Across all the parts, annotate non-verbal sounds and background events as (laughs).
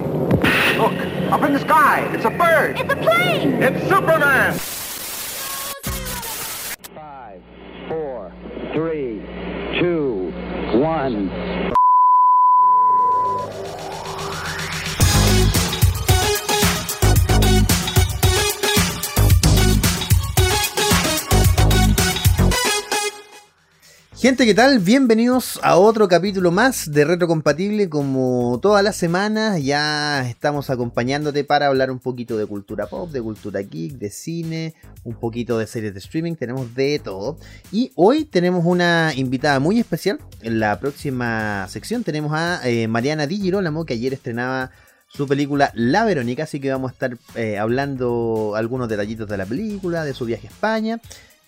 Look, up in the sky. It's a bird. It's a plane! It's Superman. Five, four, three, two, one. Gente, ¿qué tal? Bienvenidos a otro capítulo más de Retrocompatible. Como todas las semanas, ya estamos acompañándote para hablar un poquito de cultura pop, de cultura geek, de cine, un poquito de series de streaming. Tenemos de todo. Y hoy tenemos una invitada muy especial. En la próxima sección tenemos a eh, Mariana Di Girolamo, que ayer estrenaba su película La Verónica. Así que vamos a estar eh, hablando algunos detallitos de la película, de su viaje a España.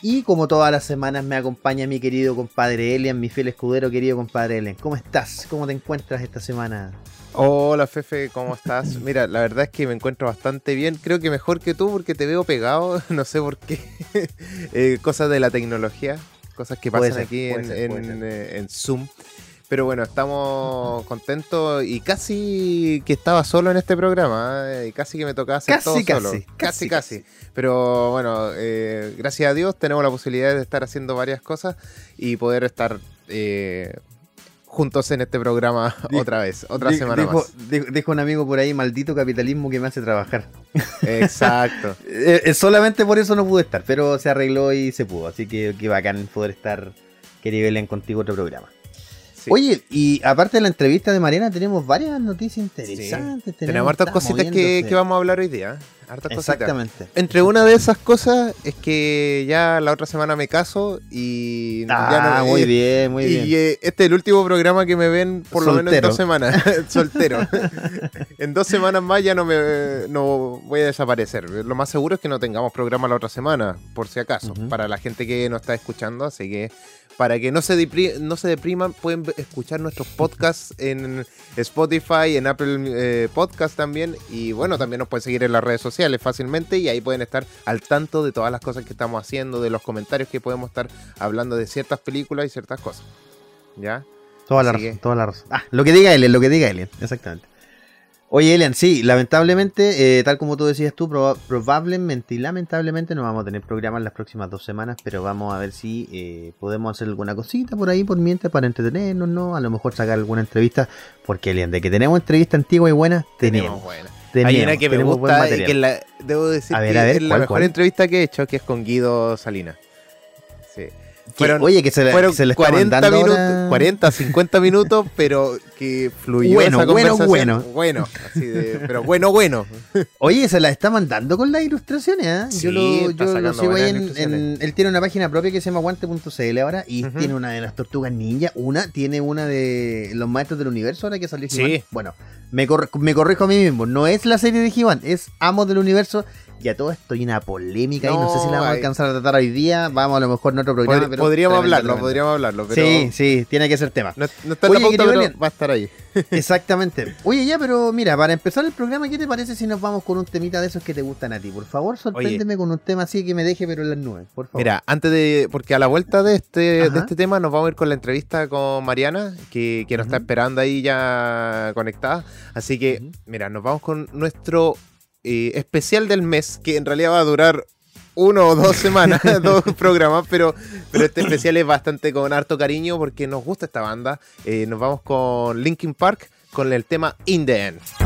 Y como todas las semanas me acompaña mi querido compadre Elian, mi fiel escudero querido compadre Elian. ¿Cómo estás? ¿Cómo te encuentras esta semana? Hola Fefe, ¿cómo estás? (laughs) Mira, la verdad es que me encuentro bastante bien. Creo que mejor que tú porque te veo pegado, (laughs) no sé por qué. (laughs) Eh, cosas de la tecnología, cosas que pasan ser, aquí en, ser, en, eh, en Zoom. Pero bueno, estamos contentos y casi que estaba solo en este programa. ¿eh? Y casi que me tocaba hacer Casi, todo casi, solo. casi, Casi, casi. Pero bueno, eh, gracias a Dios tenemos la posibilidad de estar haciendo varias cosas y poder estar eh, juntos en este programa (laughs) otra vez, otra semana dijo, más. dijo- un amigo por ahí, maldito capitalismo que me hace trabajar. (laughs) Exacto. (laughs) Eh, eh, solamente por eso no pude estar, pero se arregló y se pudo. Así que qué bacán poder estar, querido Elian, contigo otro programa. Sí. Oye, y aparte de la entrevista de Mariana, tenemos varias noticias interesantes. Tenemos hartas cositas que, que vamos a hablar hoy día. Hartas cositas. Exactamente. Entre una de esas cosas es que ya la otra semana me caso y Ah, ya no muy eh, bien, muy y bien. eh, este es el último programa que me ven por lo menos en dos semanas. (laughs) (laughs) Soltero. en dos semanas más ya no me no voy a desaparecer. Lo más seguro es que no tengamos programa la otra semana, por si acaso, para la gente que nos está escuchando. Así que para que no se, depri- no se depriman, pueden escuchar nuestros podcasts en Spotify, en Apple eh, Podcast también. Y bueno, también nos pueden seguir en las redes sociales fácilmente y ahí pueden estar al tanto de todas las cosas que estamos haciendo, de los comentarios que podemos estar hablando de ciertas películas y ciertas cosas. ¿Ya? Toda la razón, toda la razón. Ah, lo que diga Elian, lo que diga Elian, exactamente. Oye, Elian, sí, lamentablemente, eh, tal como tú decías tú, proba- probablemente y lamentablemente no vamos a tener programa en las próximas dos semanas, pero vamos a ver si eh, podemos hacer alguna cosita por ahí por mientras para entretenernos, ¿no? A lo mejor sacar alguna entrevista, porque Elian, de que tenemos entrevista antigua y buena, tenemos. buena. tenemos, Hay una que me tenemos gusta y que la, debo decir A ver, que a ver, es la ¿cuál, mejor cuál? entrevista que he hecho, que es con Guido Salinas. Oye, que se, la- fueron se le está 40 mandando minutos, ahora- 40, 50 minutos, pero que fluyó Bueno, esa bueno, bueno. Bueno, así de, pero bueno, bueno. (laughs) Oye, se la está mandando con las ilustraciones, ¿eh? Sí, yo lo, yo lo sigo ahí en, Él tiene una página propia que se llama guante.cl ahora y tiene una de las tortugas ninja. Una tiene una de los maestros del universo ahora que salió Sí. Bueno, me, me corrijo a mí mismo. No es la serie de He-Man, es Amos del Universo. Y a todo esto hay una polémica y no sé si la vamos a No, alcanzar a tratar hoy día. Vamos a lo mejor en otro programa. Pero podríamos hablarlo, tremendo. podríamos hablarlo, pero Sí, sí, tiene que ser tema. no, no está en la Oye, pauta, pero va a estar ahí. (laughs) Exactamente. Oye, ya, pero mira, para empezar el programa, ¿qué te parece si nos vamos con un temita de esos que te gustan a ti? Por favor, sorpréndeme con un tema así que me deje, pero en las nubes, por favor. Mira, antes de. Porque a la vuelta de este, Ajá. de este tema nos vamos a ir con la entrevista con Mariana, que, que nos está esperando ahí ya conectada. Así que, mira, nos vamos con nuestro eh, especial del mes, que en realidad va a durar uno o dos semanas, (laughs) dos programas, pero, pero este especial es bastante con harto cariño porque nos gusta esta banda. Eh, nos vamos con Linkin Park con el tema In the End.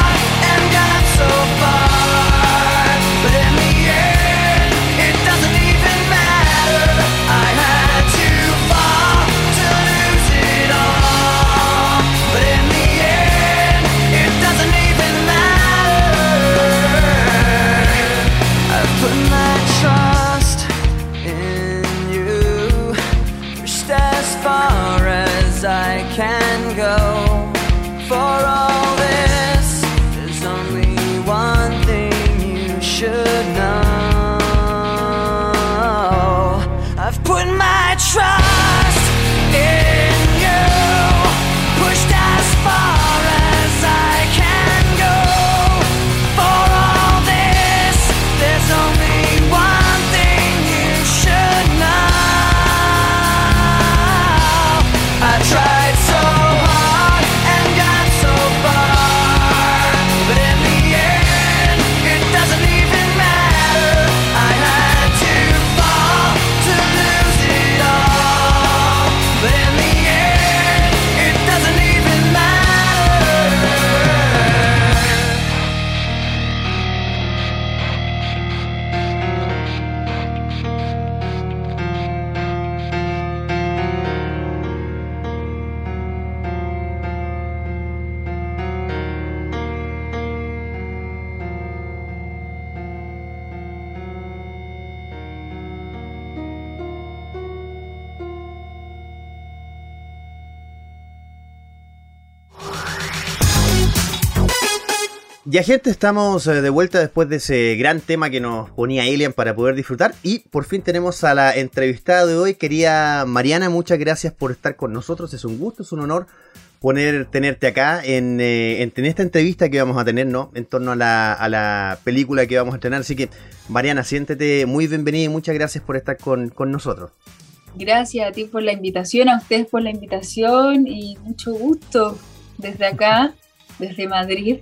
as I can go. Ya gente, estamos eh, de vuelta después de ese gran tema que nos ponía Alien para poder disfrutar. Y por fin tenemos a la entrevistada de hoy, querida Mariana, muchas gracias por estar con nosotros, es un gusto, es un honor poner, tenerte acá en, eh, en, en esta entrevista que vamos a tener, ¿no? En torno a la, a la película que vamos a estrenar, así que Mariana, siéntete muy bienvenida y muchas gracias por estar con, con nosotros. Gracias a ti por la invitación, a ustedes por la invitación y mucho gusto desde acá, desde Madrid.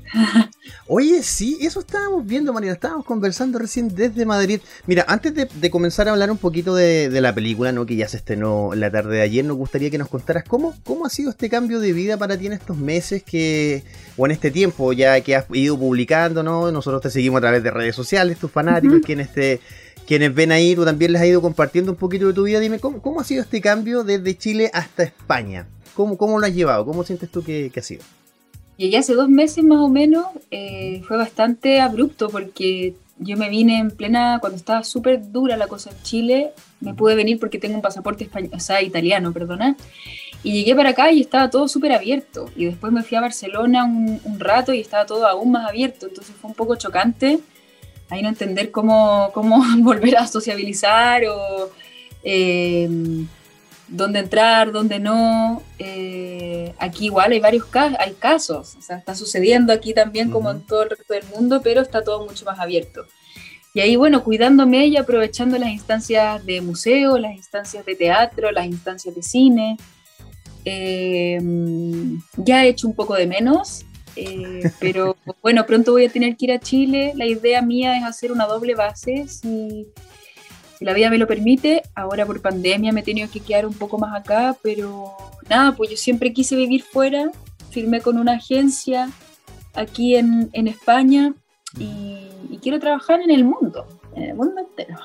Oye, sí, eso estábamos viendo, Mariana, estábamos conversando recién desde Madrid. Mira, antes de, de comenzar a hablar un poquito de, de, la película, ¿no? Que ya se estrenó la tarde de ayer, nos gustaría que nos contaras cómo, cómo ha sido este cambio de vida para ti en estos meses que, o en este tiempo ya que has ido publicando, ¿no? Nosotros te seguimos a través de redes sociales, tus fanáticos, uh -huh. quienes te quienes ven ahí, tú también les has ido compartiendo un poquito de tu vida. Dime, ¿cómo, cómo ha sido este cambio desde Chile hasta España? ¿Cómo, cómo lo has llevado? ¿Cómo sientes tú que, que ha sido? Llegué hace dos meses más o menos, eh, fue bastante abrupto porque yo me vine en plena, cuando estaba súper dura la cosa en Chile, me pude venir porque tengo un pasaporte español, o sea, italiano, perdona, y llegué para acá y estaba todo súper abierto, y después me fui a Barcelona un, un, rato y estaba todo aún más abierto, entonces fue un poco chocante ahí no entender cómo, cómo (laughs) volver a sociabilizar o eh, dónde entrar, dónde no. Eh, aquí igual hay varios casos, hay casos, o sea, está sucediendo aquí también como uh -huh. en todo el resto del mundo, pero está todo mucho más abierto. Y ahí, bueno, cuidándome y aprovechando las instancias de museo, las instancias de teatro, las instancias de cine. Eh, ya he hecho un poco de menos, eh, (laughs) pero bueno, pronto voy a tener que ir a Chile. La idea mía es hacer una doble base, si, si, la vida me lo permite. Ahora por pandemia me he tenido que quedar un poco más acá, pero nada, pues yo siempre quise vivir fuera. Firmé con una agencia aquí en, en España y, y, quiero trabajar en el mundo. En el mundo entero.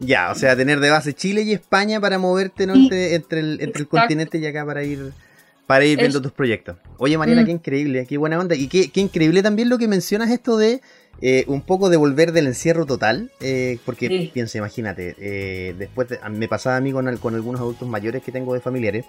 Ya, o sea, tener de base Chile y España para moverte ¿no? entre, entre, el, entre el continente y acá para ir para ir viendo es... tus proyectos. Oye, Mariana, mm. qué increíble, qué buena onda. Y qué, qué, increíble también lo que mencionas esto de eh, un poco de volver del encierro total. Eh, porque sí. piensa, imagínate, eh, después de, me pasaba a mí con, con, algunos adultos mayores que tengo de familiares,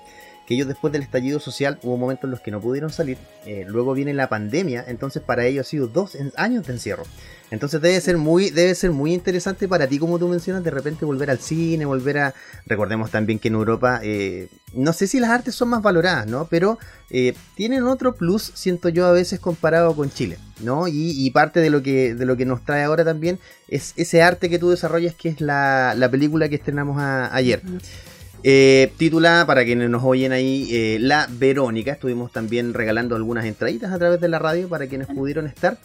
que ellos después del estallido social hubo momentos en los que no pudieron salir. eh, luego viene la pandemia, entonces para ellos ha sido dos años de encierro. Entonces debe ser muy, debe ser muy interesante para ti, como tú mencionas, de repente volver al cine, volver a. Recordemos también que en Europa, eh, no sé si las artes son más valoradas, ¿no? Pero eh, tienen otro plus, siento yo a veces comparado con Chile, ¿no? Y, parte de lo, que, de lo que nos trae ahora también es ese arte que tú desarrollas, que es la, la película que estrenamos a- ayer. Eh, titulada, para quienes nos oyen ahí, eh, La Verónica. Estuvimos también regalando algunas entraditas a través de la radio para quienes pudieron estar.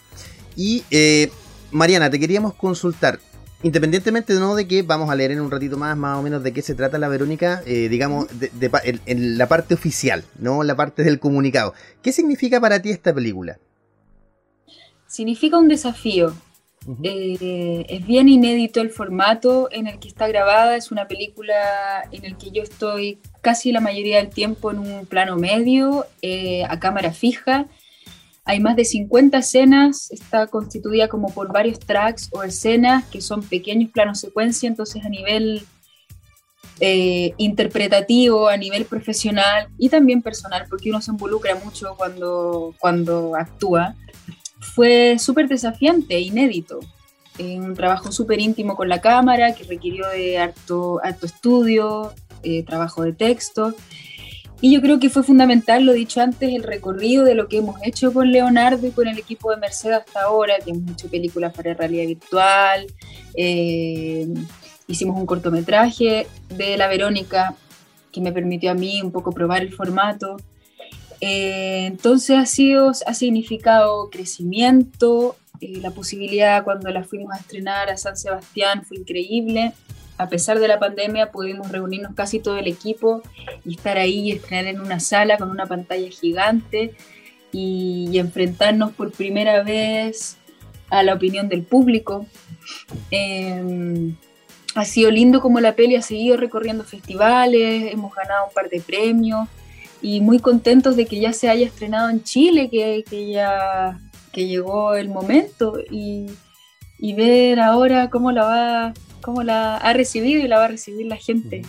Y eh, Mariana, te queríamos consultar. Independientemente ¿no? de que vamos a leer en un ratito más, más o menos de qué se trata la Verónica, eh, digamos, de- de pa- en, en la parte oficial, no la parte del comunicado. ¿Qué significa para ti esta película? Significa un desafío. Eh, es bien inédito el formato en el que está grabada. Es una película en el que yo estoy casi la mayoría del tiempo en un plano medio, eh, a cámara fija. Hay más de 50 escenas, está constituida como por varios tracks o escenas que son pequeños planos secuencia, entonces a nivel eh, interpretativo, a nivel profesional y también personal, porque uno se involucra mucho cuando, cuando actúa, fue súper desafiante inédito. Un trabajo súper íntimo con la cámara que requirió de harto, harto estudio, eh, trabajo de texto. Y yo creo que fue fundamental, lo dicho antes, el recorrido de lo que hemos hecho con Leonardo y con el equipo de Mercedes hasta ahora, que hemos hecho películas para realidad virtual, eh, hicimos un cortometraje de La Verónica que me permitió a mí un poco probar el formato. Eh, entonces ha, sido, ha significado crecimiento, eh, la posibilidad cuando la fuimos a estrenar a San Sebastián fue increíble. A pesar de la pandemia pudimos reunirnos casi todo el equipo y estar ahí y estrenar en una sala con una pantalla gigante y, y enfrentarnos por primera vez a la opinión del público. Eh, ha sido lindo como la peli ha seguido recorriendo festivales, hemos ganado un par de premios y muy contentos de que ya se haya estrenado en Chile, que, que ya que llegó el momento y, y ver ahora cómo la va, cómo la ha recibido y la va a recibir la gente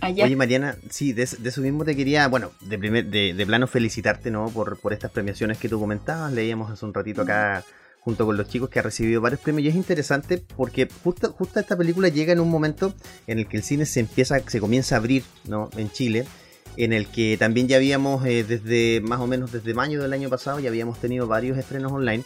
allá. Oye, Mariana, sí, de, de eso mismo te quería, bueno, de, primer, de, de plano felicitarte, ¿no? Por, por estas premiaciones que tú comentabas. Leíamos hace un ratito acá junto con los chicos que ha recibido varios premios y es interesante porque justo, justo esta película llega en un momento en el que el cine se empieza, se comienza a abrir, ¿no? En Chile en el que también ya habíamos eh, desde más o menos desde mayo del año pasado ya habíamos tenido varios estrenos online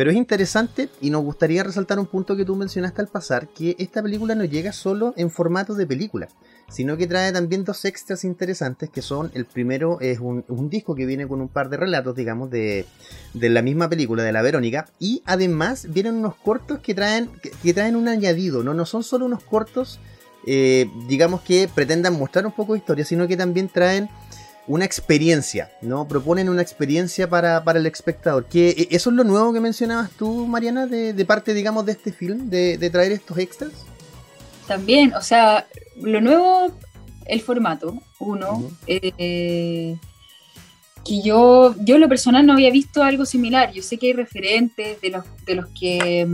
pero es interesante y nos gustaría resaltar un punto que tú mencionaste al pasar, que esta película no llega solo en formato de película, sino que trae también dos extras interesantes, que son, el primero es un, disco que viene con un par de relatos, digamos, de, de, la misma película, de la Verónica, y además vienen unos cortos que traen, que traen un añadido, ¿no? no son solo unos cortos, eh, digamos, que pretendan mostrar un poco de historia, sino que también traen una experiencia, ¿no? Proponen una experiencia para, para el espectador. Que eso es lo nuevo que mencionabas tú, Mariana, de, de parte, digamos, de este film, de, de, traer estos extras. También, o sea, lo nuevo, el formato, uno. Uh -huh. eh, que yo, yo en lo personal no había visto algo similar. Yo sé que hay referentes de los, de los que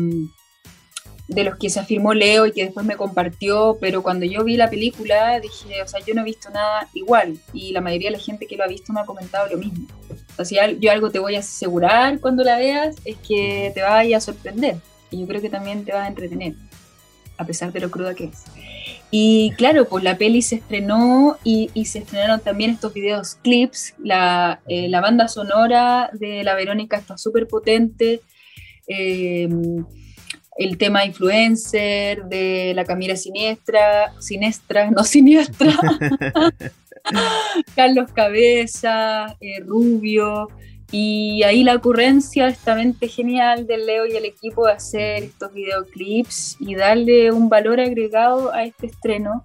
de los que se afirmó Leo y que después me compartió, pero cuando yo vi la película dije, o sea, yo no he visto nada igual y la mayoría de la gente que lo ha visto me ha comentado lo mismo. O sea, yo algo te voy a asegurar cuando la veas es que te vaya a sorprender y yo creo que también te va a entretener, a pesar de lo cruda que es. Y claro, pues la peli se estrenó y, y se estrenaron también estos videos clips, la, eh, la banda sonora de La Verónica está súper potente. Eh, el tema influencer, de la Camila Siniestra, Siniestra, no Siniestra, (laughs) Carlos Cabeza, eh, Rubio, y ahí la ocurrencia, esta mente genial del Leo y el equipo de hacer estos videoclips y darle un valor agregado a este estreno.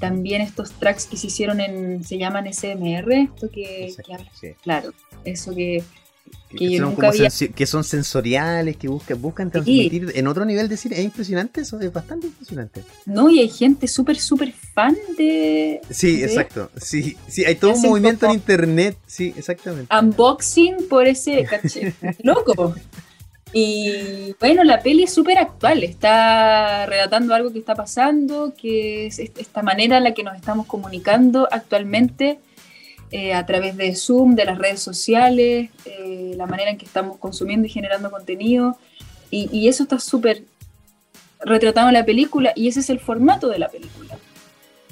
También estos tracks que se hicieron en, se llaman SMR, esto que, Exacto, que sí. claro, eso que que, que son como había- que son sensoriales, que buscan, buscan transmitir en otro nivel de cine. Es impresionante eso, es bastante impresionante. No, y hay gente súper, súper fan de, Sí, ¿De? exacto. Sí, sí, hay todo un movimiento en internet. Sí, exactamente. unboxing por ese caché. (laughs) Loco. Y bueno, la peli es súper actual, está relatando algo que está pasando, que es est- esta manera en la que nos estamos comunicando actualmente eh, a través de Zoom, de las redes sociales, eh, la manera en que estamos consumiendo y generando contenido. Y, y eso está súper retratado en la película y ese es el formato de la película.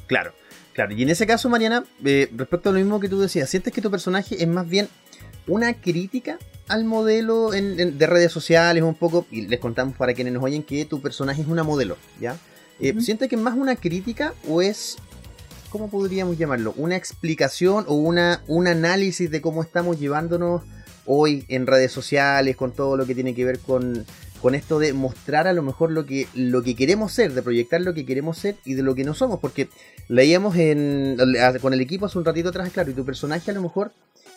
Claro. Claro, y en ese caso, Mariana, eh, respecto a lo mismo que tú decías, ¿sientes que tu personaje es más bien una crítica al modelo en- en- de redes sociales un poco? Y les contamos para quienes nos oyen que tu personaje es una modelo, ¿ya? Eh. ¿Sientes que es más una crítica o es, cómo podríamos llamarlo? ¿Una explicación o una, un análisis de cómo estamos llevándonos hoy en redes sociales con todo lo que tiene que ver con, con esto de mostrar a lo mejor lo que, lo que queremos ser, de proyectar lo que queremos ser y de lo que no somos? Porque leíamos en, con el equipo hace un ratito atrás, claro, y tu personaje a lo mejor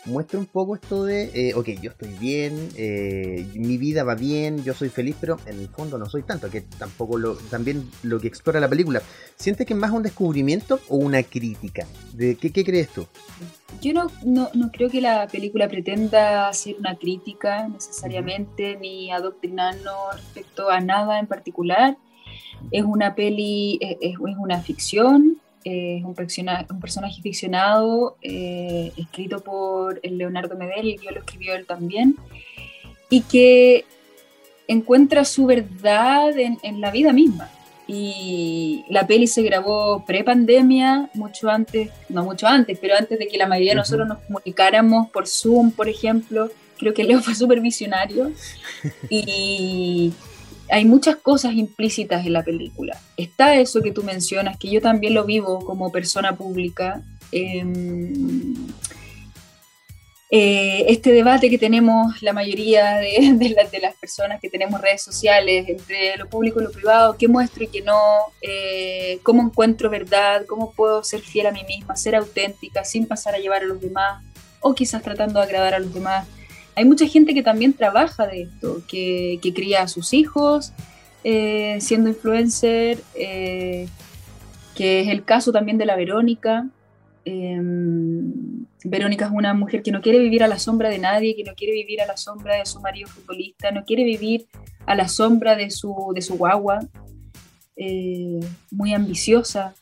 muestra un poco esto de, eh, ok, yo estoy bien, eh, mi vida va bien, yo soy feliz, pero en el fondo no soy tanto, que tampoco lo, también lo que explora la película. ¿Sientes que es más un descubrimiento o una crítica? ¿De qué, qué crees tú? Yo no, no, no creo que la película pretenda hacer una crítica necesariamente ni adoctrinarnos respecto a nada en particular. Es una peli, es, es- es una ficción, es un, persona- un personaje ficcionado eh, escrito por el Leonardo Medel, y yo lo escribió él también, y que encuentra su verdad en, en la vida misma. Y la peli se grabó pre-pandemia, mucho antes, no mucho antes, pero antes de que la mayoría de nosotros nos comunicáramos por Zoom, por ejemplo. Creo que Leo fue súper visionario. (laughs) y hay muchas cosas implícitas en la película. Está eso que tú mencionas, que yo también lo vivo como persona pública. em, eh, este debate que tenemos la mayoría de, (laughs) de la- de las personas que tenemos redes sociales entre lo público y lo privado, qué muestro y qué no, eh, cómo encuentro verdad, cómo puedo ser fiel a mí misma, ser auténtica sin pasar a llevar a los demás o quizás tratando de agradar a los demás. Hay mucha gente que también trabaja de esto, que, que cría a sus hijos eh, siendo influencer, eh, que es el caso también de la Verónica. Em, Verónica es una mujer que no quiere vivir a la sombra de nadie, que no quiere vivir a la sombra de su marido futbolista, no quiere vivir a la sombra de su, de su guagua, eh, muy ambiciosa.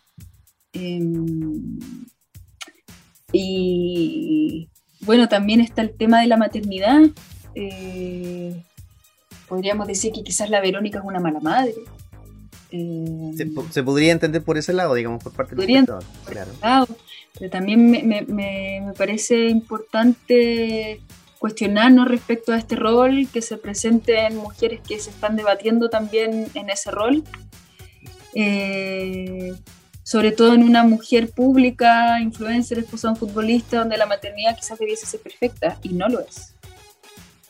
y bueno, también está el tema de la maternidad. eh, podríamos decir que quizás la Verónica es una mala madre. Eh, Se, po- se podría entender por ese lado, digamos, por parte del Podría espectador. Claro. lado, pero también me, me- me- me parece importante cuestionarnos respecto a este rol, que se presenten mujeres que se están debatiendo también en ese rol, Eh, sobre todo en una mujer pública, influencer, esposa de un futbolista, donde la maternidad quizás debiese ser perfecta y no lo es.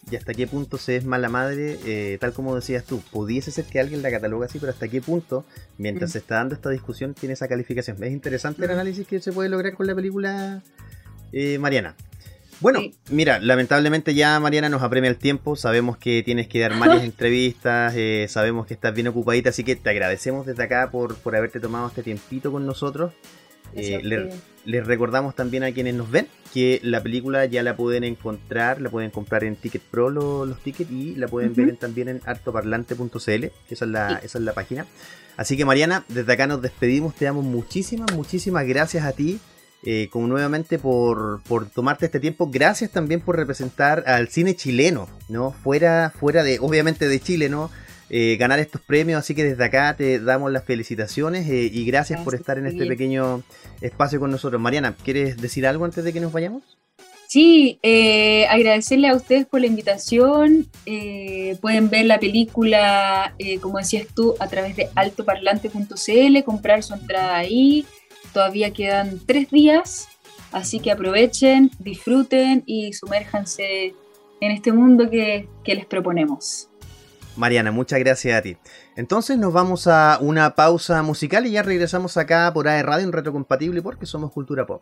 ¿Y hasta qué punto se es mala madre? Eh, tal como decías tú, pudiese ser que alguien la cataloga así, pero hasta qué punto, mientras Mm. se está dando esta discusión, tiene esa calificación. Es interesante el Mm. análisis que se puede lograr con la película eh, Mariana. Bueno, Sí. mira, lamentablemente ya Mariana nos apremia el tiempo, sabemos que tienes que dar varias (laughs) entrevistas, eh, sabemos que estás bien ocupadita, así que te agradecemos desde acá por, por haberte tomado este tiempito con nosotros. Eh, le- les recordamos también a quienes nos ven que la película ya la pueden encontrar, la pueden comprar en Ticket Pro lo- los tickets y la pueden ver en- también en hartoparlante.cl, que esa es, la, esa es la página. Así que Mariana, desde acá nos despedimos, te damos muchísimas, muchísimas gracias a ti. Eh, como nuevamente por, por tomarte este tiempo, gracias también por representar al cine chileno, ¿no? Fuera, fuera de, obviamente de Chile, ¿no? Eh, ganar estos premios, así que desde acá te damos las felicitaciones eh, y gracias por estar en este pequeño espacio con nosotros. Mariana, ¿quieres decir algo antes de que nos vayamos? Sí, eh, agradecerle a ustedes por la invitación. Eh, pueden ver la película, eh, como decías tú, a través de altoparlante.cl, comprar su entrada ahí. Todavía quedan tres días, así que aprovechen, disfruten y sumérjanse en este mundo que, que les proponemos. Mariana, muchas gracias a ti. Entonces nos vamos a una pausa musical y ya regresamos acá por AE Radio en Retrocompatible porque somos Cultura Pop.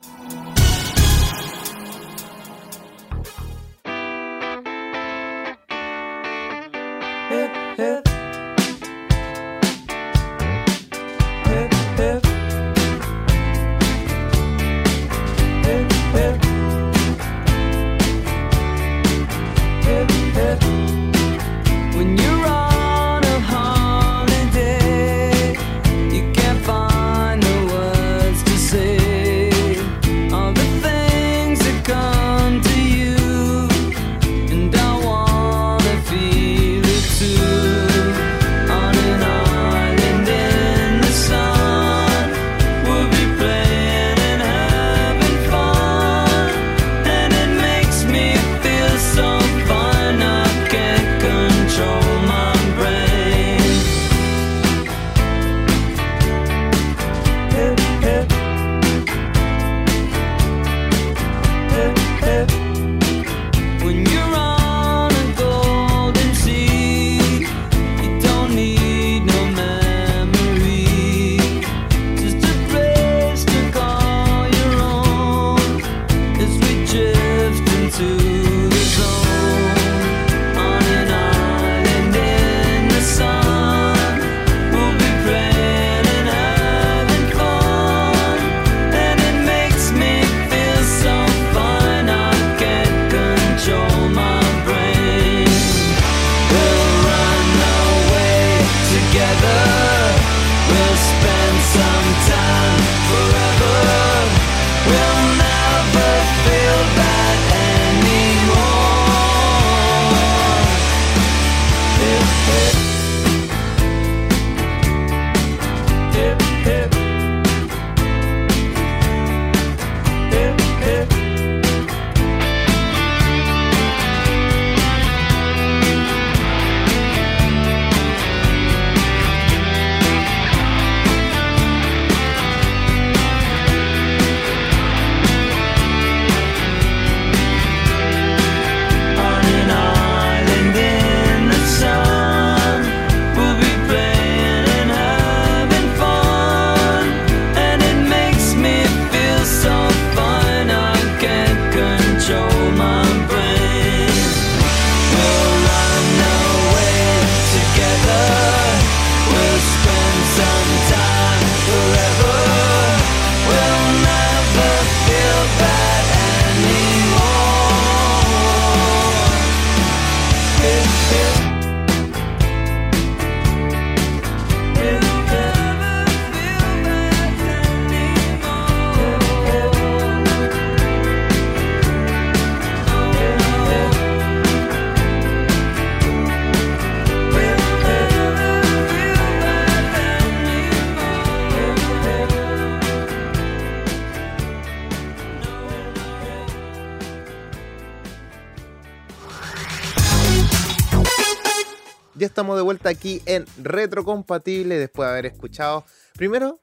Vuelta aquí en Retrocompatible después de haber escuchado. Primero,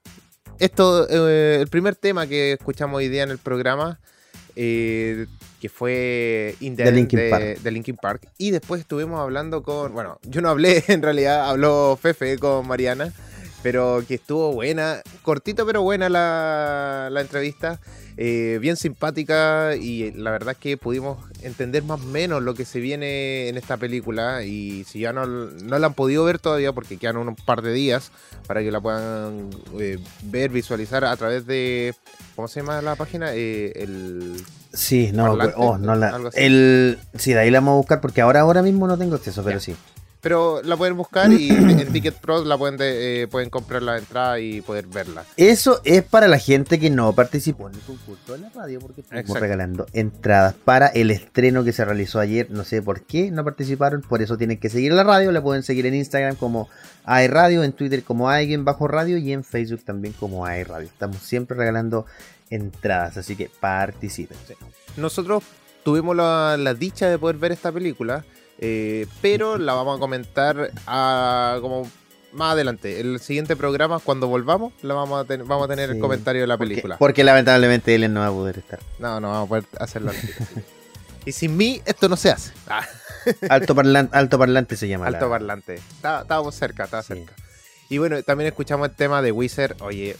esto, eh, el primer tema que escuchamos hoy día en el programa, eh, que fue In the De Linkin de, Park. de Linkin Park. Y después estuvimos hablando con. Bueno, yo no hablé, (laughs) en realidad habló Fefe con Mariana. Pero que estuvo buena, cortito pero buena la, la entrevista. eh, bien simpática y la verdad es que pudimos entender más o menos lo que se viene en esta película y si ya no, no la han podido ver todavía porque quedan un par de días para que la puedan eh, ver, visualizar a través de, ¿cómo se llama la página? Eh, el, Sí, no, ¿Parlante? oh, no la. El, sí, de ahí la vamos a buscar porque ahora, ahora mismo no tengo acceso, pero Ya. sí. Pero la pueden buscar y en Ticket Pro la pueden, de- eh, pueden comprar la entrada y poder verla. Eso es para la gente que no participó en el concurso de la radio, porque estamos Exacto. regalando entradas para el estreno que se realizó ayer. No sé por qué no participaron, por eso tienen que seguir la radio. La pueden seguir en Instagram como AE Radio, en Twitter como alguien bajo radio y en Facebook también como AE Radio. Estamos siempre regalando entradas, así que participen. Nosotros tuvimos la, la dicha de poder ver esta película, eh, pero (laughs) la vamos a comentar a- como más adelante. El siguiente programa, cuando volvamos, la vamos a, ten- vamos a tener el comentario de la película. porque lamentablemente Ellen no va a poder estar. No, no vamos a poder hacerlo. y sin mí, esto no se hace. Ah, (laughs) Alto, parlan- alto parlante se llama. alto la- parlante. Está- Estábamos cerca, estaba Sí. cerca. Y bueno, también escuchamos el tema de Wizard. Oye,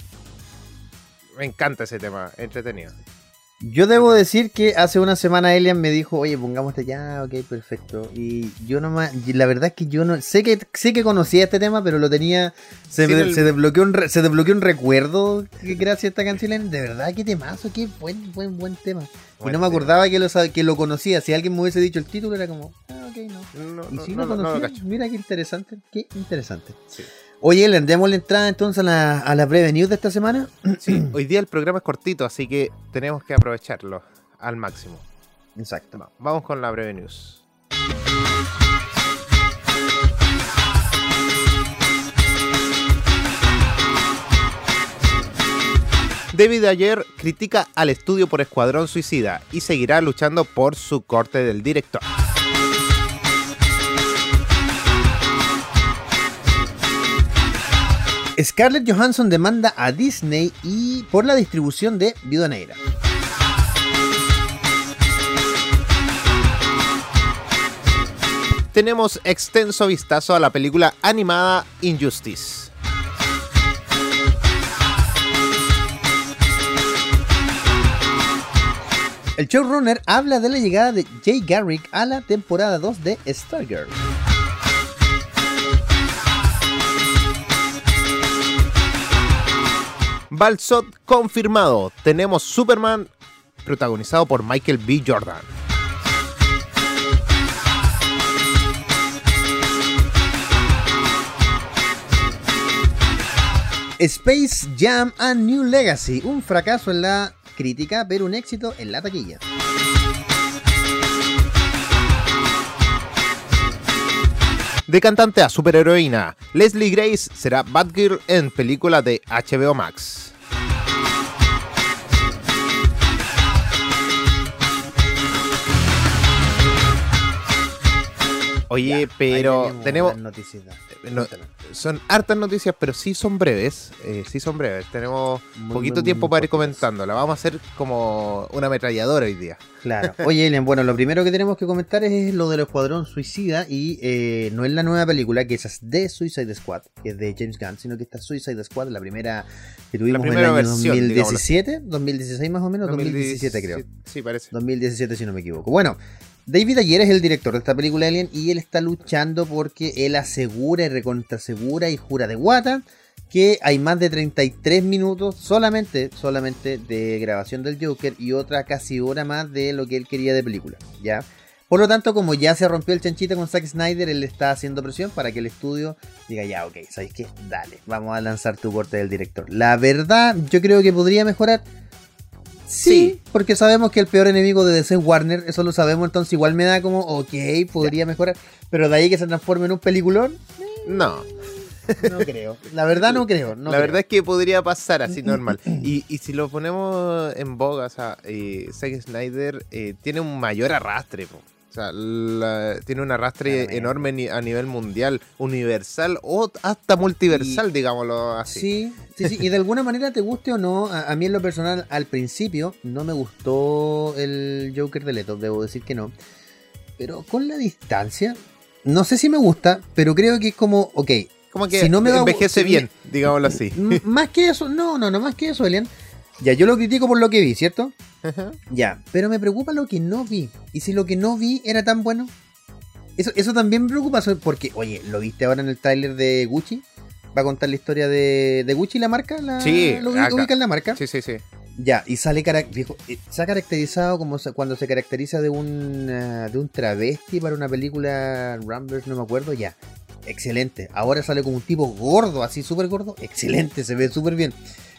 me encanta ese tema, entretenido. Yo debo decir que hace una semana Elian me dijo, oye, pongamos este ya, ok, perfecto. Y yo nomás, y la verdad es que yo no, sé que sé que conocía este tema, pero lo tenía, se, Sí, me- el- se desbloqueó un se desbloqueó un recuerdo que gracias a esta canción. De verdad, qué temazo, qué buen, buen, buen tema. y no me tema. acordaba que lo, que lo conocía. Si alguien me hubiese dicho el título, era como, ah, ok, no. No, Y si no, lo no, conocía, mira qué interesante, qué interesante. Sí. Oye, Elian, demos la entrada entonces a la, a la breve news de esta semana. (clears throat) Sí, hoy día el programa es cortito, así que tenemos que aprovecharlo al máximo. Exacto. Va- Vamos con la breve news. David Ayer critica al estudio por Escuadrón Suicida y seguirá luchando por su corte del director. Scarlett Johansson demanda a Disney y por la distribución de Viuda Negra. Tenemos extenso vistazo a la película animada Injustice. El showrunner habla de la llegada de Jay Garrick a la temporada 2 de Stargirl. Balsot confirmado. Tenemos Superman protagonizado por Michael B. Jordan. Space Jam a New Legacy, un fracaso en la crítica, pero un éxito en la taquilla. De cantante a superheroína, Leslie Grace será Batgirl en película de HBO Max. Oye, pero tenemos... noticias. No, son hartas noticias, pero sí son breves. eh, sí son breves. Tenemos Muy, poquito muy, tiempo muy para ir comentándola. Vamos a hacer como una ametralladora hoy día. Claro. Oye, Elian, bueno, lo primero que tenemos que comentar es lo del Escuadrón Suicida y eh, no es la nueva película, que es de Suicide Squad, que es de James Gunn, sino que esta Suicide Squad, la primera que tuvimos primera en el año versión, 2017, 2016 más o menos, 2017 creo. Sí, parece. 2017 si no me equivoco. Bueno, David Ayer es el director de esta película Alien y él está luchando porque él asegura y recontrasegura y jura de guata que hay más de 33 minutos solamente, solamente de grabación del Joker y otra casi hora más de lo que él quería de película, ¿ya? Por lo tanto, como ya se rompió el chanchito con Zack Snyder, él está haciendo presión para que el estudio diga, ya, ok, ¿sabéis qué? Dale, vamos a lanzar tu corte del director. La verdad, yo creo que podría mejorar. Sí, Sí. porque sabemos que el peor enemigo de DC es Warner, eso lo sabemos, entonces igual me da como, ok, podría mejorar, pero de ahí que se transforme en un peliculón, No, no creo. La verdad no creo. No la creo. verdad es que podría pasar así (clears throat) normal. Y, y si lo ponemos en boga, o sea, eh, Zack Snyder eh, tiene un mayor arrastre. po. O sea, la- tiene un arrastre Claramente. enorme a nivel mundial, universal o hasta multiversal, digámoslo así. Sí, sí, sí. Y de alguna manera, te guste o no, a, a mí en lo personal, al principio, no me gustó el Joker de Leto, debo decir que no. Pero con la distancia, no sé si me gusta, pero creo que es como, ok, Como que Si no me va envejece si bien, digámoslo así. más que eso, no, no, no, más que eso, Elian. Ya, yo lo critico por lo que vi, ¿cierto? Ajá. Ya, pero me preocupa lo que no vi. ¿Y si lo que no vi era tan bueno? Eso, eso también me preocupa porque, oye, ¿lo viste ahora en el trailer de Gucci? ¿Va a contar la historia de, de Gucci, la marca? La, Sí, ¿Lo ubican la marca? Sí, sí, sí. Ya, y sale viejo, eh, se ha caracterizado como se- cuando se caracteriza de un, ah, de un travesti para una película Ramblers, no me acuerdo, ya. Excelente. Ahora sale como un tipo gordo, así súper gordo. Excelente, se ve súper bien.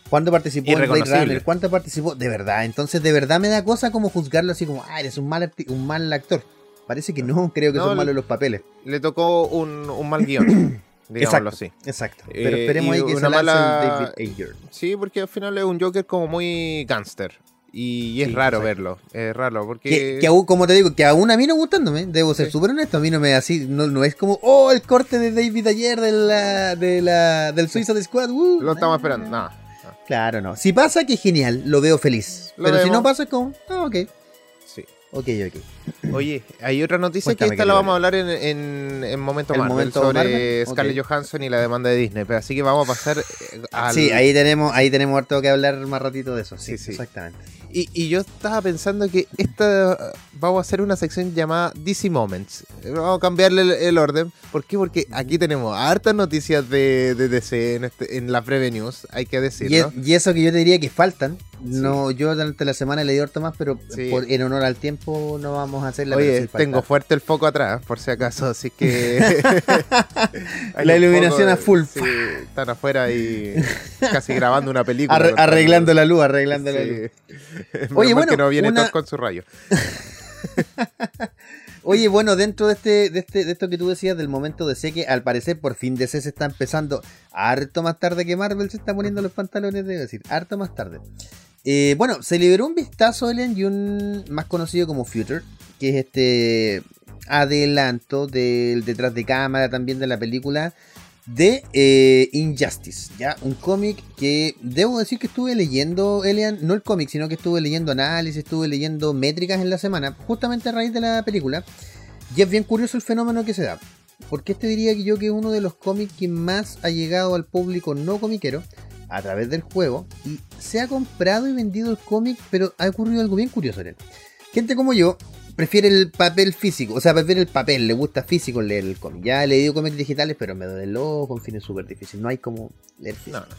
¿Cuándo participó en Blade. Runner? ¿Cuánto participó? De verdad. Entonces, de verdad me da cosa como juzgarlo así como, ah, eres un mal, acti- un mal actor. Parece que no, creo que No, son malos los papeles. Le tocó un, un mal guion, (clears throat) digámoslo así. Exacto. Pero Eh, esperemos y ahí que una se mala- David Ayer. Sí, porque al final es un Joker como muy gángster. Y es Sí, raro exacto. verlo. Es raro porque. Que, que aún, como te digo, que aún a mí no gustándome, debo ser Sí. súper honesto, a mí no me así, no, no es como, oh, el corte de David ayer de la, de la, del Suicide Squad, uh, Lo estamos esperando. No. no. Claro, no. Si pasa, que genial, lo veo feliz. Lo Pero si no pasa, es como, ah, ok, Sí. ok, ok. (clears throat) Oye, hay otra noticia Cuéntame, que esta la vamos a hablar en, en, en momento ¿El Marvel momento sobre Marvel? Scarlett. Johansson y la demanda de Disney. Pero así que vamos a pasar eh, al. Sí, ahí tenemos, ahí tenemos harto que hablar más ratito de eso, sí, Sí, sí. exactamente. Y, y yo estaba pensando que esta vamos a hacer una sección llamada DC Moments. Vamos a cambiarle el, el orden. ¿Por qué? Porque aquí tenemos hartas noticias de, de DC en, este, en la Preview News, hay que Y, decirlo. es- y eso que yo te diría que faltan, no, yo durante la semana le di harto más, pero Sí. por- en honor al tiempo no vamos a hacerla. pero Oye, falta. tengo fuerte el foco atrás, por si acaso, así que... (laughs) La iluminación foco- a full. Sí, están afuera y (laughs) casi grabando una película. Arreglando la luz, arreglando la luz. (laughs) Oye, bueno, que no viene una- con su rayo. (laughs) Oye, bueno, dentro de este, de este, de esto que tú decías del momento de sé que al parecer por fin DC se está empezando harto más tarde que Marvel se está poniendo los pantalones, debo decir, harto más tarde. Eh, bueno, se liberó un vistazo, Elian, y un más conocido como Future, que es este adelanto del detrás de cámara también de la película de eh, Injustice, ya un cómic que debo decir que estuve leyendo, Elian, no el cómic, sino que estuve leyendo análisis, estuve leyendo métricas en la semana, justamente a raíz de la película, y es bien curioso el fenómeno que se da, porque este diría que yo que es uno de los cómics que más ha llegado al público no comiquero a través del juego, y se ha comprado y vendido el cómic, pero ha ocurrido algo bien curioso, Elian. Gente como yo prefiere el papel físico, o sea, prefiere el papel, le gusta físico leer el cómic. Ya he leído cómics digitales, pero me duele el ojo, en fin, es súper difícil. No hay como leer físico. No, no.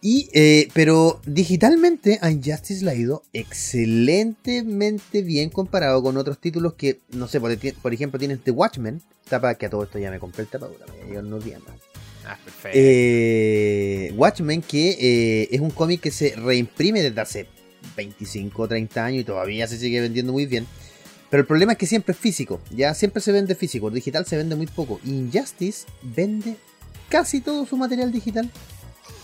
Y, eh, pero digitalmente Injustice le ha ido excelentemente bien comparado con otros títulos que, no sé, por, por ejemplo, tienes The Watchmen, tapa que a todo esto ya me compré el tapadura, me llegan unos días más. Ah, perfecto. Eh, Watchmen, que eh, es un cómic que se reimprime desde hace 25 o 30 años y todavía se sigue vendiendo muy bien. Pero el problema es que siempre es físico, ya siempre se vende físico, el digital se vende muy poco. Injustice vende casi todo su material digital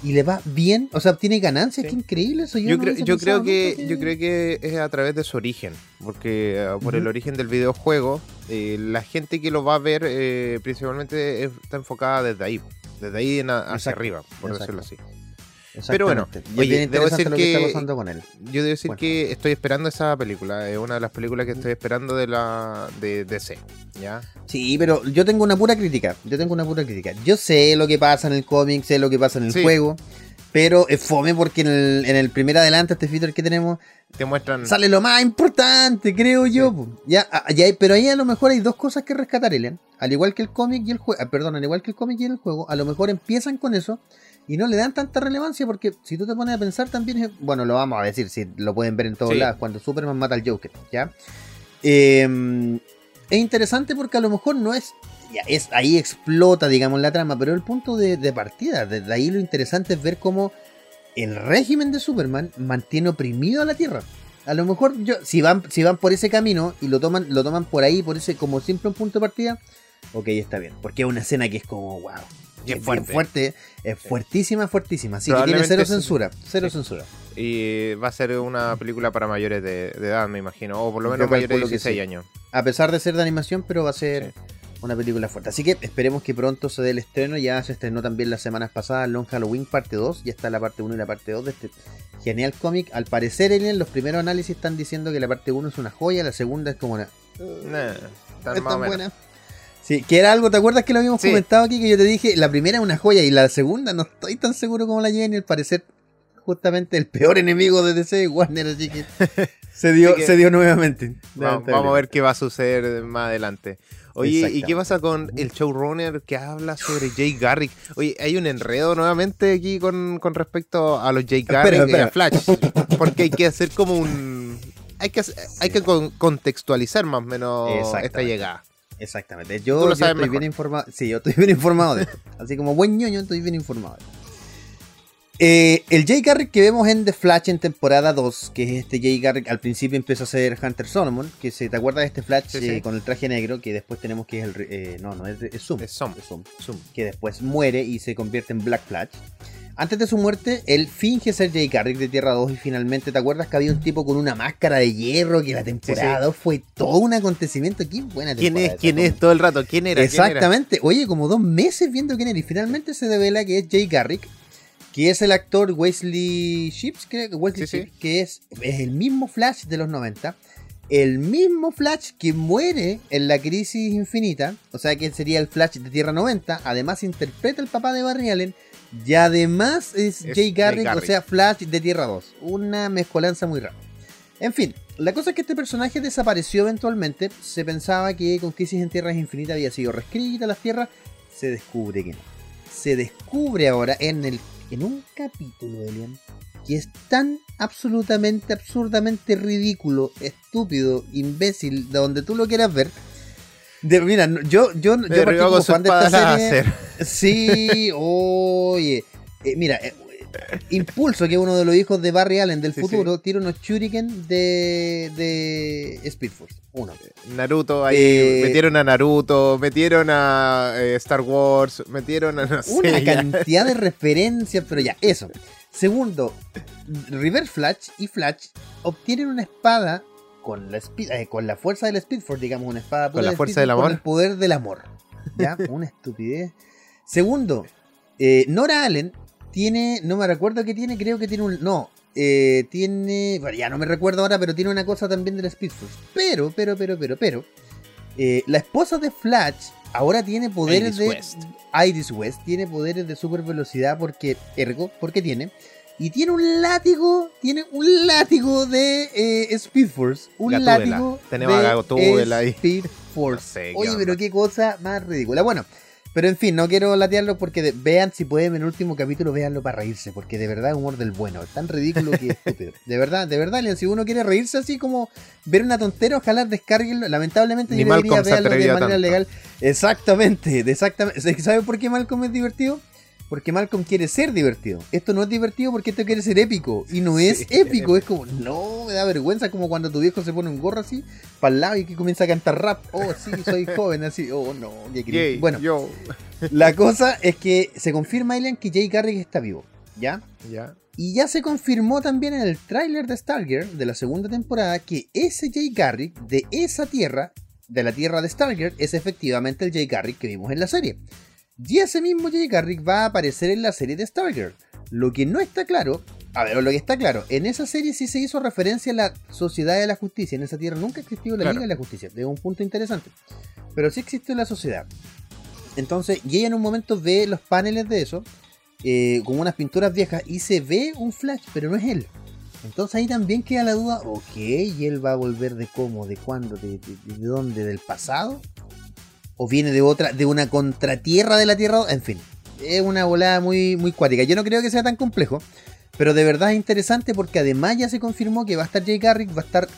y le va bien, o sea, obtiene ganancias, Sí. qué increíble eso. Yo, Yo, no creo, yo creo que yo creo que es a través de su origen, porque eh, por el origen del videojuego, eh, la gente que lo va a ver eh, principalmente está enfocada desde ahí, desde ahí en a- hacia Exacto, arriba, por exacto. decirlo así. Pero bueno, oye, debo decir lo que, que- está pasando con él. Yo debo decir Bueno. que estoy esperando esa película, es una de las películas que estoy esperando de la de DC, ¿ya? Sí, pero yo tengo una pura crítica. Yo tengo una pura crítica. Yo sé lo que pasa en el cómic, sé lo que pasa en el Sí. juego. Pero es fome porque en el, en el primer adelante, este feature que tenemos, Te muestran sale lo más importante, creo yo. Ya, ah, ya pero ahí a lo mejor hay dos cosas que rescatar, Elian. Al igual que el cómic y el juego. Perdón, al igual que el cómic y el juego, a lo mejor empiezan con eso y no le dan tanta relevancia porque si tú te pones a pensar también, es- bueno, lo vamos a decir, si lo pueden ver en todos Sí. lados, cuando Superman mata al Joker, ¿ya? Eh, es interesante porque a lo mejor no es, ya es ahí explota, digamos, la trama, pero el punto de, de partida, desde ahí lo interesante es ver cómo el régimen de Superman mantiene oprimido a la Tierra. A lo mejor yo, si van, si van por ese camino y lo toman, lo toman por ahí, por ese, como siempre un punto de partida, ok, está bien. Porque es una escena que es como, wow. Y es fuerte. fuerte, es fuertísima, fuertísima. Así que tiene cero censura, cero Sí. censura. y va a ser una película para mayores de, de edad, me imagino, o por lo Yo menos mayores de calculo que 16 sí. años. a pesar de ser de animación, pero va a ser una película fuerte. Así que esperemos que pronto se dé el estreno. Ya se estrenó también las semanas pasadas Long Halloween parte 2. Ya está la parte 1 y la parte 2 de este genial cómic. Al parecer, en los primeros análisis están diciendo que la parte 1 es una joya, la segunda es como una... Nah, tan es tan buena. Sí, que era algo, ¿te acuerdas que lo habíamos Sí. comentado aquí? Que yo te dije, la primera es una joya y la segunda no estoy tan seguro como la lleven y al parecer justamente el peor enemigo de DC, Warner, así que (laughs) se dio, que- se dio nuevamente. Va- vamos a ver qué va a suceder más adelante. Oye, ¿y qué pasa con el showrunner que habla sobre Jay Garrick? Oye, hay un enredo nuevamente aquí con, con respecto a los Jay Espera, Garrick y a Flash. Porque hay que hacer como un... Hay que, hay que con- contextualizar más o menos esta llegada. Exactamente. Yo, yo estoy mejor. bien informado. Sí, yo estoy bien informado de esto. (laughs) Así como buen ñoño, estoy bien informado. Eh, el Jay Garrick que vemos en The Flash en temporada 2, que es este Jay Garrick, al principio empieza a ser Hunter Solomon, que se te acuerdas de este Flash Sí, eh, con el traje negro, que después tenemos que es el... eh, no, no, es, es Zoom. Es Zoom. Zoom, Que después muere y se convierte en Black Flash. Antes de su muerte, él finge ser Jay Garrick de Tierra 2 y finalmente, ¿te acuerdas que había un tipo con una máscara de hierro que la temporada Sí, sí. 2 fue todo un acontecimiento? Qué buena ¿Quién es? ¿Quién es todo el rato? ¿Quién era? ¿Quién era? Exactamente. Oye, como dos meses viendo quién era. Y finalmente se revela que es Jay Garrick, que es el actor Wesley Ships, creo que Wesley Sí. Ships, que es, es el mismo Flash de los 90. El mismo Flash que muere en la crisis infinita, o sea que sería el Flash de Tierra 90, además interpreta el papá de Barry Allen y además es, Es Jay Garrick, Jay Garrick. o sea Flash de Tierra 2. Una mezcolanza muy rara. En fin, la cosa es que este personaje desapareció eventualmente. Se pensaba que con Crisis en Tierras Infinitas había sido reescrita las tierras. Se descubre que no. Se descubre ahora en, el, en un capítulo, Elian, que es tan absolutamente, absurdamente ridículo, estúpido, imbécil, de donde tú lo quieras ver. De, mira, yo, yo, yo partí como fan de esta serie. Sí, (laughs) oye. Eh, mira, eh, Impulso, que es uno de los hijos de Barry Allen del Sí, futuro, tira unos shuriken de, de Speed Force. Uno. Naruto, ahí Eh, metieron a Naruto, metieron a eh, Star Wars, metieron a no Una cantidad de (laughs) referencias, pero ya, eso. Segundo, River Flash y Flash obtienen una espada con la, eh, con la fuerza del Speed Force, digamos, una espada Con la fuerza del amor. Con el poder del amor. ¿Ya? (laughs) Una estupidez. Segundo, eh, Nora Allen tiene, no me recuerdo qué tiene, creo que tiene un. No, eh, tiene. Bueno, ya no me recuerdo ahora, pero tiene una cosa también del Speed Force. Pero, pero, pero, pero, pero. eh, la esposa de Flash ahora tiene poderes Iris de. West. Iris West tiene poderes de super velocidad porque. Ergo, porque tiene. Y tiene un látigo. Tiene un látigo de eh, Speed Force. Un Gatúbela. látigo. Tenemos de a ahí. Speed Force. (laughs) No sé, ¿qué Oye, pero qué cosa más ridícula. Bueno. Pero en fin, no quiero latearlo porque de- vean si pueden en el último capítulo, véanlo para reírse, porque de verdad es humor del bueno, es tan ridículo que (laughs) estúpido. De verdad, de verdad, Leon, si uno quiere reírse así como ver una tontera, ojalá descarguenlo. Lamentablemente Ni yo debería verlo de manera tanto. legal. Exactamente, exactamente. (laughs) ¿Sabe por qué Malcolm es divertido? Porque Malcolm quiere ser divertido. Esto no es divertido porque esto quiere ser épico. Y no es Sí. épico, es como, (laughs) no, me da vergüenza, como cuando tu viejo se pone un gorro así, para el lado y que comienza a cantar rap. Oh, sí, soy (laughs) joven, así. Oh, no, qué Bueno, yo. la cosa es que se confirma, Alien, que Jay Garrick está vivo. ¿Ya? Ya. Y ya se confirmó también en el tráiler de Stargirl de la segunda temporada que ese Jay Garrick de esa tierra, de la tierra de Stargirl, es efectivamente el Jay Garrick que vimos en la serie. Y ese mismo Jay Garrick va a aparecer en la serie de Stargirl. Lo que no está claro, a ver, lo que está claro, en esa serie sí se hizo referencia a la Sociedad de la Justicia. En esa tierra nunca existió la Claro. Liga de la Justicia. Es un punto interesante. Pero sí existe la sociedad. Entonces, y ella en un momento ve los paneles de eso, eh, como unas pinturas viejas, y se ve un flash, pero no es él. Entonces ahí también queda la duda, ok, ¿y él va a volver de cómo, de cuándo, de, de- de dónde, del pasado? ¿O viene de otra, de una contratierra de la Tierra? En fin, es una volada muy, muy cuática. Yo no creo que sea tan complejo, pero de verdad es interesante porque además ya se confirmó que va a estar Jay Garrick, va a estar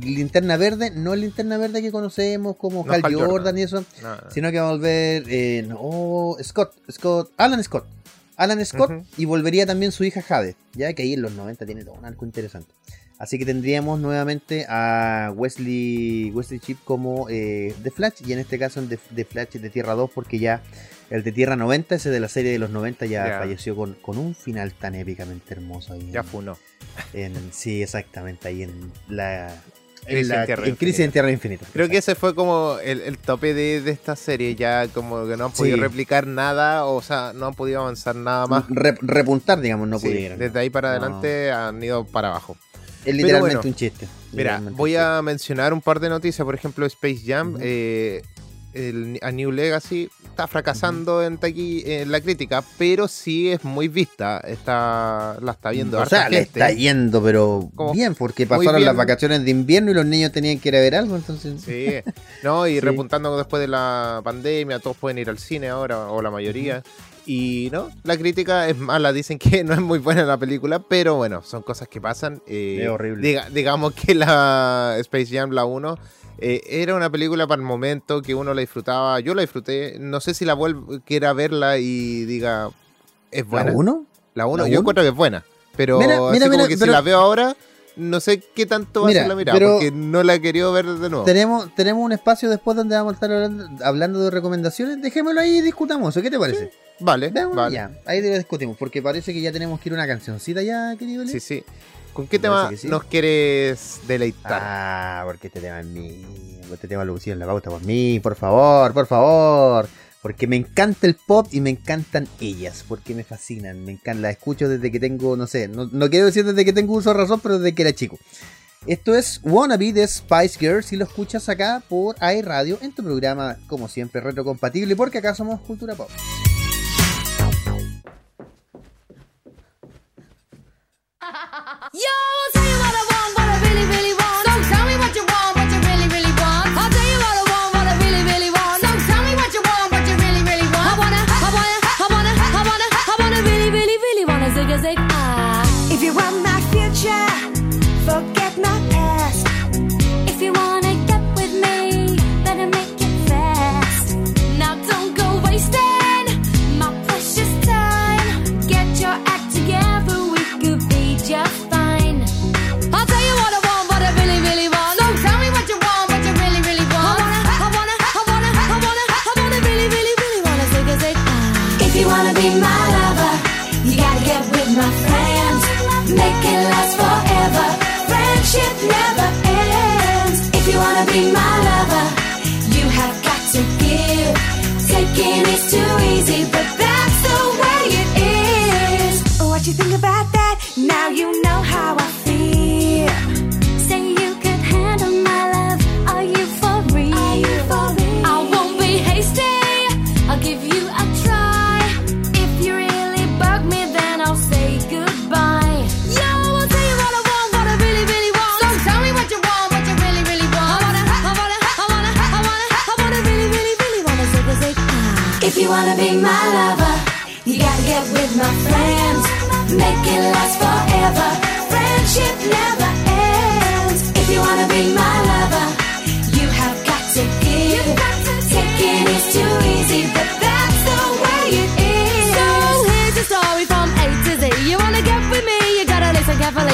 Linterna Verde, no Linterna Verde que conocemos como No Hal, Hal Jordan, Jordan. y eso, No, no. sino que va a volver, eh, no, Scott, Scott, Alan Scott. Alan Scott y volvería también su hija Jade, ya que ahí en los 90 tiene todo un arco interesante. Así que tendríamos nuevamente a Wesley, Wesley Chip como eh, The Flash y en este caso en The, The Flash de Tierra 2 porque ya el de Tierra 90, ese de la serie de los 90 ya, falleció con, con un final tan épicamente hermoso ahí. Ya funó. sí, exactamente, ahí en la En, Crisis la- en Tierra en Crisis en Infinita. Tierra Infinita. Creo que ese fue como el, el tope de, de esta serie, ya como que no han podido Sí. replicar nada, o sea, no han podido avanzar nada más. Re- repuntar, digamos, no Sí, pudieron. desde ahí para No. adelante han ido para abajo. Es literalmente bueno, un chiste. Mira, voy a mencionar un par de noticias, por ejemplo, Space Jam, eh, el, a New Legacy está fracasando en, taqui- en la crítica, pero sí es muy vista, está, la está viendo O harta sea, le gente. está yendo, pero Como bien, porque pasaron bien. las vacaciones de invierno y los niños tenían que ir a ver algo, entonces. Sí, no, y (laughs) Sí. repuntando después de la pandemia, todos pueden ir al cine ahora, o la mayoría. Y no, la crítica es mala, dicen que (laughs) no es muy buena la película, pero bueno, son cosas que pasan. eh, Es horrible. diga- digamos que la Space Jam, la 1, eh, era una película para el momento que uno la disfrutaba. Yo la disfruté, no sé si la vuelvo, quiera verla y diga, es buena. ¿La uno? La 1, ¿La yo uno? encuentro que es buena. Pero Mira, así mira, como mira, que si la veo ahora, no sé qué tanto va Mira, a ser la mirada, porque no la he querido ver de nuevo. Tenemos, tenemos un espacio después donde vamos a estar hablando, hablando de recomendaciones. Dejémoslo ahí y discutamos eso. ¿Qué te parece? Vale, Veamos, vale. ya, ahí lo discutimos, porque parece que ya tenemos que ir a una cancioncita ya, querido. Sí, sí. ¿Con qué tema sí. nos quieres deleitar? Ah, porque este tema es mío. Este tema lo pusieron en la pauta por mí, por favor, por favor. Porque me encanta el pop y me encantan ellas, porque me fascinan, me encantan, las escucho desde que tengo, no sé, no, no quiero decir desde que tengo uso de razón, pero desde que era chico. Esto es Wannabe de Spice Girls y lo escuchas acá por iRadio en tu programa, como siempre, retrocompatible, porque acá somos Cultura Pop. Yo,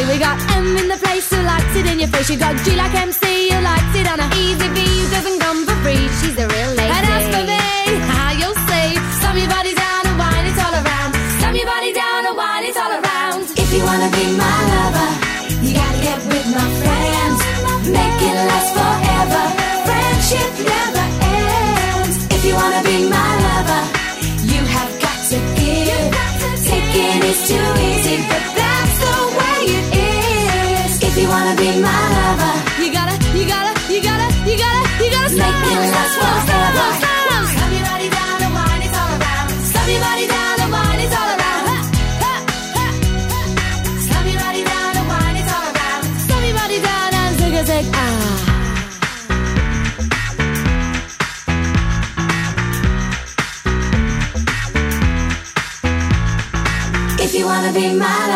We got M in the place. Who likes it in your face. You got G like MC who likes it on a easy B who doesn't come for free. She's a real Friendship never ends. If you wanna be my lover, you have got to give. Taking is too easy, but that's the way it is. If you wanna be my lover, You gotta, you gotta, you gotta, you gotta, you gotta Make it last be mine.